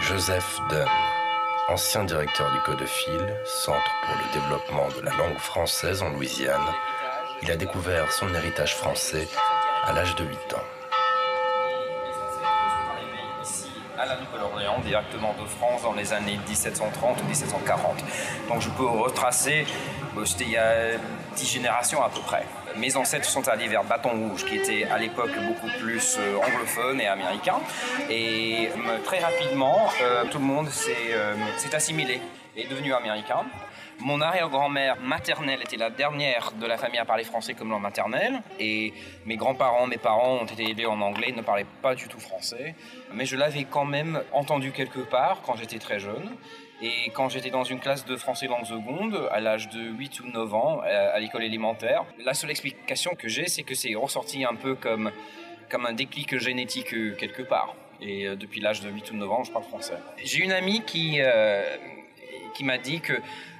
Joseph Dunn, ancien directeur du Codephile, Centre pour le développement de la langue française en Louisiane, il a découvert son héritage français à l'âge de 8 ans. à la Nouvelle-Orléans, directement de France dans les années 1730 ou 1740. Donc je peux retracer, euh, c'était il y a 10 générations à peu près. Mes ancêtres sont allés vers Bâton Rouge, qui était à l'époque beaucoup plus euh, anglophone et américain. Et euh, très rapidement, tout le monde s'est assimilé et est devenu américain. Mon arrière-grand-mère maternelle était la dernière de la famille à parler français comme langue maternelle. Et mes grands-parents, mes parents ont été élevés en anglais, ne parlaient pas du tout français. Mais je l'avais quand même entendu quelque part quand j'étais très jeune. Et quand j'étais dans une classe de français langue seconde, à l'âge de 8 ou 9 ans, à l'école élémentaire, la seule explication que j'ai, c'est que c'est ressorti un peu comme, comme un déclic génétique euh, quelque part. Et euh, depuis l'âge de 8 ou 9 ans, je parle français. J'ai une amie qui, euh, qui m'a dit que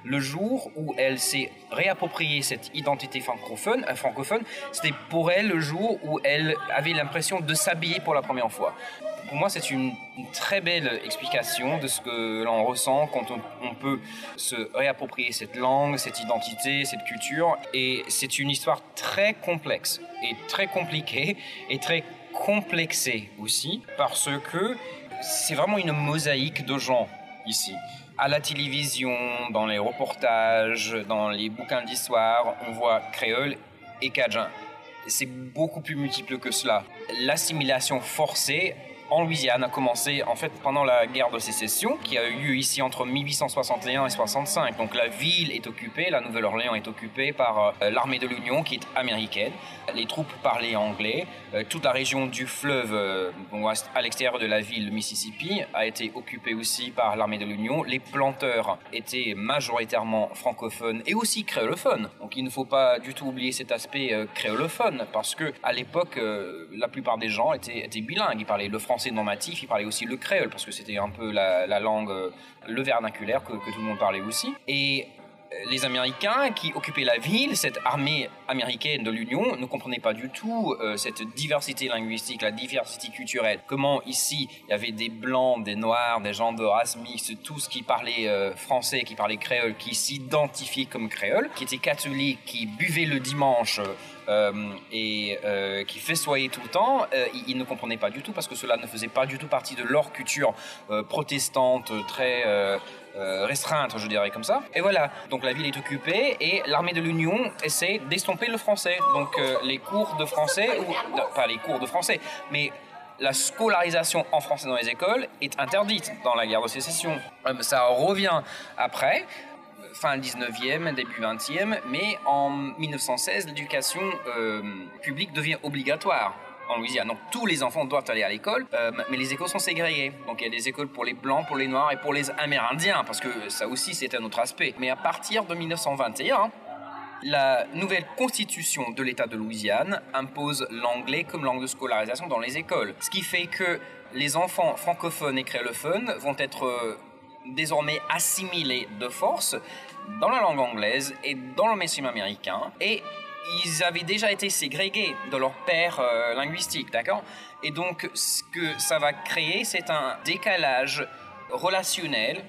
le jour où elle s'est réappropriée cette identité francophone, euh, francophone, c'était pour elle le jour où elle avait l'impression de s'habiller pour la première fois. Pour moi, c'est une, très belle explication de ce que l'on ressent quand on, peut se réapproprier cette langue, cette identité, cette culture. Et c'est une histoire très complexe et très compliquée et très complexée aussi parce que c'est vraiment une mosaïque de gens ici à la télévision, dans les reportages, dans les bouquins d'histoire, on voit créole et cajun. C'est beaucoup plus multiple que cela. L'assimilation forcée en Louisiane a commencé en fait pendant la guerre de sécession qui a eu lieu ici entre 1861 et 65. Donc la ville est occupée, la Nouvelle-Orléans est occupée par euh, l'armée de l'Union qui est américaine. Les troupes parlaient anglais. Euh, toute la région du fleuve euh, à l'extérieur de la ville, le Mississippi, a été occupée aussi par l'armée de l'Union. Les planteurs étaient majoritairement francophones et aussi créolophones. Donc il ne faut pas du tout oublier cet aspect créolophone parce que à l'époque, la plupart des gens étaient, étaient bilingues. Ils parlaient le français français il parlait aussi le créole, parce que c'était un peu la, langue, euh, le vernaculaire que, tout le monde parlait aussi. Et les Américains qui occupaient la ville, cette armée américaine de l'Union, ne comprenaient pas du tout euh, cette diversité linguistique, la diversité culturelle. Comment ici, il y avait des blancs, des noirs, des gens de race mixte, tous qui parlaient français, qui parlaient créole, qui s'identifiaient comme créole, qui étaient catholiques, qui buvaient le dimanche euh, et euh, qui festoyaient tout le temps, euh, ils, ne comprenaient pas du tout parce que cela ne faisait pas du tout partie de leur culture protestante très restreinte, je dirais comme ça. Et voilà, donc la ville est occupée et l'armée de l'Union essaie d'estomper le français. Donc les cours de français, ou pas les cours de français, mais la scolarisation en français dans les écoles est interdite dans la guerre de sécession. Ça revient après, fin 19e, début 20e, mais en 1916, l'éducation euh, publique devient obligatoire en Louisiane. Donc tous les enfants doivent aller à l'école, euh, mais les écoles sont ségrégées. Donc il y a des écoles pour les blancs, pour les noirs et pour les amérindiens, parce que ça aussi c'est un autre aspect. Mais à partir de 1921, la nouvelle constitution de l'État de Louisiane impose l'anglais comme langue de scolarisation dans les écoles. Ce qui fait que les enfants francophones et créolophones vont être euh, désormais assimilés de force dans la langue anglaise et dans le mainstream américain. Ils avaient déjà été ségrégés de leur père euh, linguistique, d'accord? Et donc, ce que ça va créer, c'est un décalage relationnel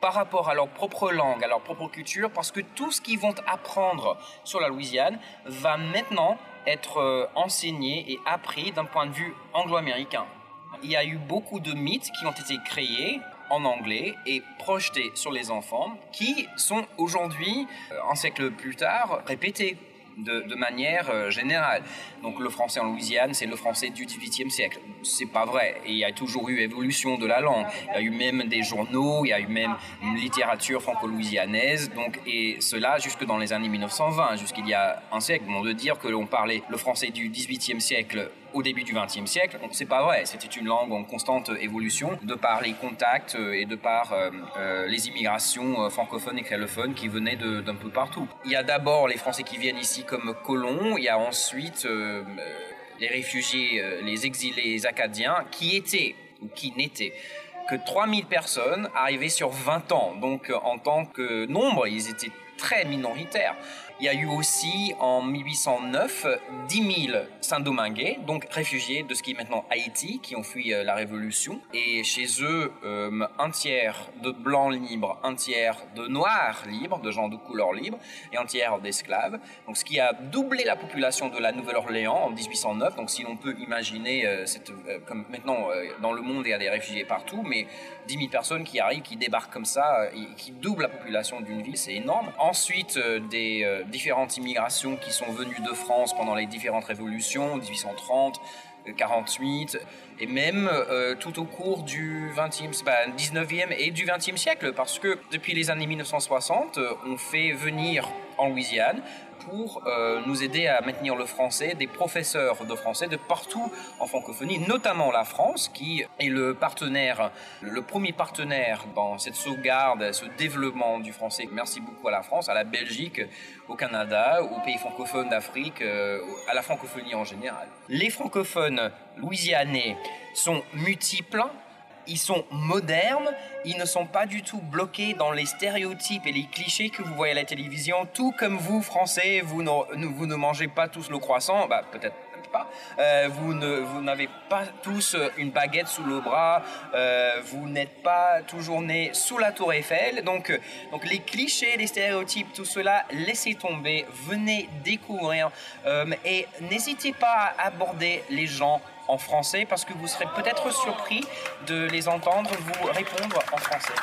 par rapport à leur propre langue, à leur propre culture, parce que tout ce qu'ils vont apprendre sur la Louisiane va maintenant être euh, enseigné et appris d'un point de vue anglo-américain. Il y a eu beaucoup de mythes qui ont été créés en anglais et projetés sur les enfants qui sont aujourd'hui, euh, un siècle plus tard, répétés de, manière euh, générale. Donc le français en Louisiane, c'est le français du XVIIIe siècle. C'est pas vrai. il y a toujours eu évolution de la langue. Il y a eu même des journaux, il y a eu même une littérature franco-louisianaise. Donc et cela jusque dans les années 1920, jusqu'il y a un siècle. Bon, de dire que l'on parlait le français du XVIIIe siècle au début du XXe siècle, c'est pas vrai. C'était une langue en constante évolution de par les contacts euh, et de par euh, euh, les immigrations francophones et créolophones qui venaient d'un peu partout. Il y a d'abord les Français qui viennent ici comme colons, il y a ensuite les réfugiés, les exilés acadiens qui étaient ou qui n'étaient que 3000 personnes arrivées sur 20 ans. Donc en tant que nombre, ils étaient très minoritaires. Il y a eu aussi en 1809 10 000 Saint-Dominguais, donc réfugiés de ce qui est maintenant Haïti, qui ont fui euh, la Révolution. Et chez eux, euh, un tiers de blancs libres, un tiers de noirs libres, de gens de couleur libre, et un tiers d'esclaves. Donc ce qui a doublé la population de la Nouvelle-Orléans en 1809. Donc si l'on peut imaginer, euh, comme maintenant dans le monde il y a des réfugiés partout, mais 10 000 personnes qui arrivent, qui débarquent comme ça, qui doublent la population d'une ville, c'est énorme. Ensuite, des différentes immigrations qui sont venues de France pendant les différentes révolutions, 1830, 48, et même euh, tout au cours du 20e, bah, 19e et du 20e siècle, parce que depuis les années 1960, on fait venir Louisiane pour euh, nous aider à maintenir le français, des professeurs de français de partout en francophonie, notamment la France, qui est le partenaire, le premier partenaire dans cette sauvegarde, ce développement du français. Merci beaucoup à la France, à la Belgique, au Canada, aux pays francophones d'Afrique, euh, à la francophonie en général. Les francophones louisianais sont multiples ils sont modernes, ils ne sont pas du tout bloqués dans les stéréotypes et les clichés que vous voyez à la télévision, tout comme vous, Français, vous ne, vous ne mangez pas tous le croissant, bah, peut-être euh, vous, n'avez pas tous une baguette sous le bras, euh, vous n'êtes pas toujours né sous la tour Eiffel, donc, donc les clichés, les stéréotypes, tout cela, laissez tomber, venez découvrir. Euh, et n'hésitez pas à aborder les gens en français parce que vous serez peut-être surpris de les entendre vous répondre en français.